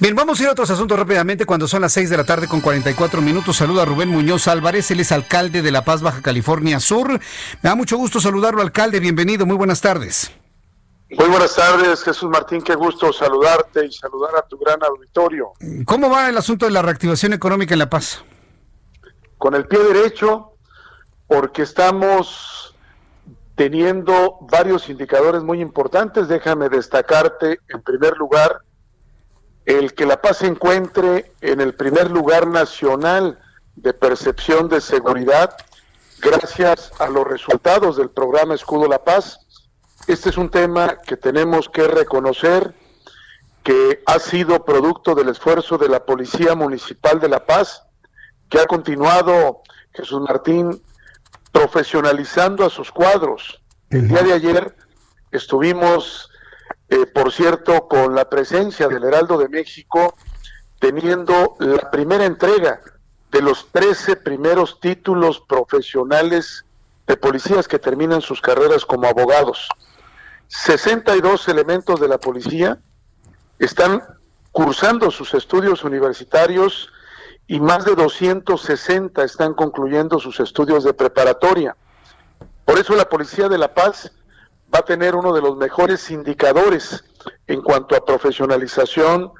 Bien, vamos a ir a otros asuntos rápidamente cuando son las 6 de la tarde con 44 minutos. Saluda a Rubén Muñoz Álvarez, él es alcalde de La Paz, Baja California Sur. Me da mucho gusto saludarlo, alcalde. Bienvenido, muy buenas tardes. Muy buenas tardes, Jesús Martín, qué gusto saludarte y saludar a tu gran auditorio. ¿Cómo va el asunto de la reactivación económica en La Paz? Con el pie derecho, porque estamos teniendo varios indicadores muy importantes. Déjame destacarte, en primer lugar, el que La Paz se encuentre en el primer lugar nacional de percepción de seguridad gracias a los resultados del programa Escudo La Paz. Este es un tema que tenemos que reconocer que ha sido producto del esfuerzo de la Policía Municipal de La Paz, que ha continuado, Jesús Martín, profesionalizando a sus cuadros. El día de ayer estuvimos eh, por cierto, con la presencia del Heraldo de México, teniendo la primera entrega de los 13 primeros títulos profesionales de policías que terminan sus carreras como abogados. 62 elementos de la policía están cursando sus estudios universitarios y más de 260 están concluyendo sus estudios de preparatoria. Por eso la Policía de La Paz va a tener uno de los mejores indicadores en cuanto a profesionalización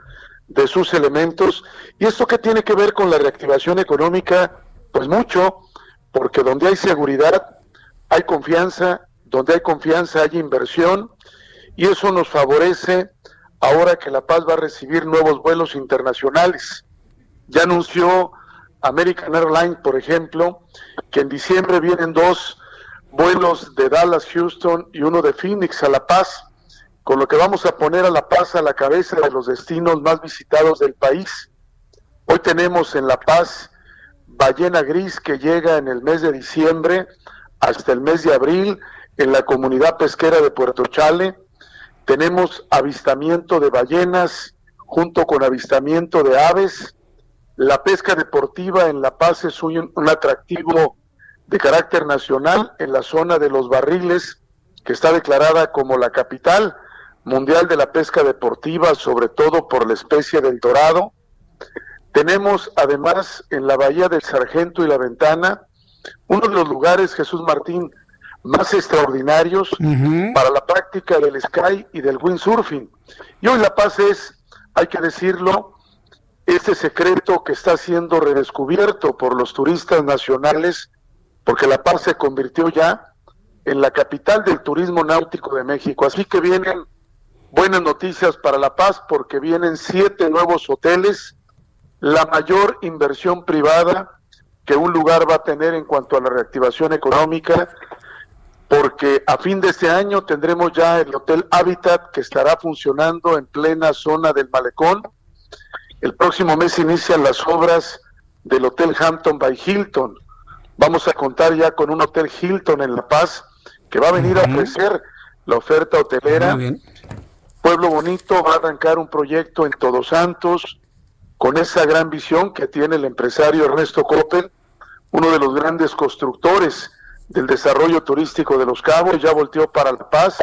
de sus elementos. ¿Y esto qué tiene que ver con la reactivación económica? Pues mucho, porque donde hay seguridad, hay confianza, donde hay confianza hay inversión, y eso nos favorece ahora que La Paz va a recibir nuevos vuelos internacionales. Ya anunció American Airlines, por ejemplo, que en diciembre vienen dos vuelos de Dallas, Houston y uno de Phoenix a La Paz, con lo que vamos a poner a La Paz a la cabeza de los destinos más visitados del país. Hoy tenemos en La Paz Ballena Gris que llega en el mes de diciembre hasta el mes de abril en la comunidad pesquera de Puerto Chale. Tenemos avistamiento de ballenas junto con avistamiento de aves. La pesca deportiva en La Paz es un, un atractivo de carácter nacional en la zona de los barriles, que está declarada como la capital mundial de la pesca deportiva, sobre todo por la especie del dorado. Tenemos además en la bahía del Sargento y la Ventana uno de los lugares, Jesús Martín, más extraordinarios para la práctica del sky y del windsurfing. Y hoy La Paz es, hay que decirlo, este secreto que está siendo redescubierto por los turistas nacionales porque La Paz se convirtió ya en la capital del turismo náutico de México. Así que vienen buenas noticias para La Paz porque vienen siete nuevos hoteles, la mayor inversión privada que un lugar va a tener en cuanto a la reactivación económica, porque a fin de este año tendremos ya el Hotel Habitat que estará funcionando en plena zona del malecón. El próximo mes inician las obras del Hotel Hampton by Hilton Vamos a contar ya con un hotel Hilton en La Paz que va a venir a ofrecer la oferta hotelera. Pueblo Bonito va a arrancar un proyecto en Todos Santos con esa gran visión que tiene el empresario Ernesto Coppel, uno de los grandes constructores del desarrollo turístico de Los Cabos, ya volteó para La Paz.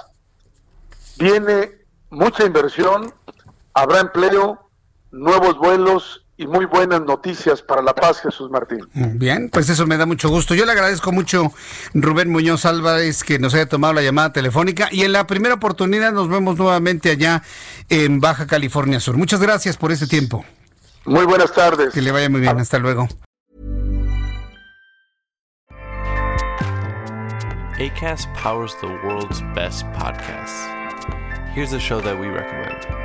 Viene mucha inversión, habrá empleo, nuevos vuelos y muy buenas noticias para La Paz, Jesús Martín. Bien, pues eso me da mucho gusto. Yo le agradezco mucho, Rubén Muñoz Álvarez, que nos haya tomado la llamada telefónica y en la primera oportunidad nos vemos nuevamente allá en Baja California Sur. Muchas gracias por ese tiempo. Muy buenas tardes. Que le vaya muy bien. Hasta luego. ACAST powers the world's best podcasts. Here's a show that we recommend.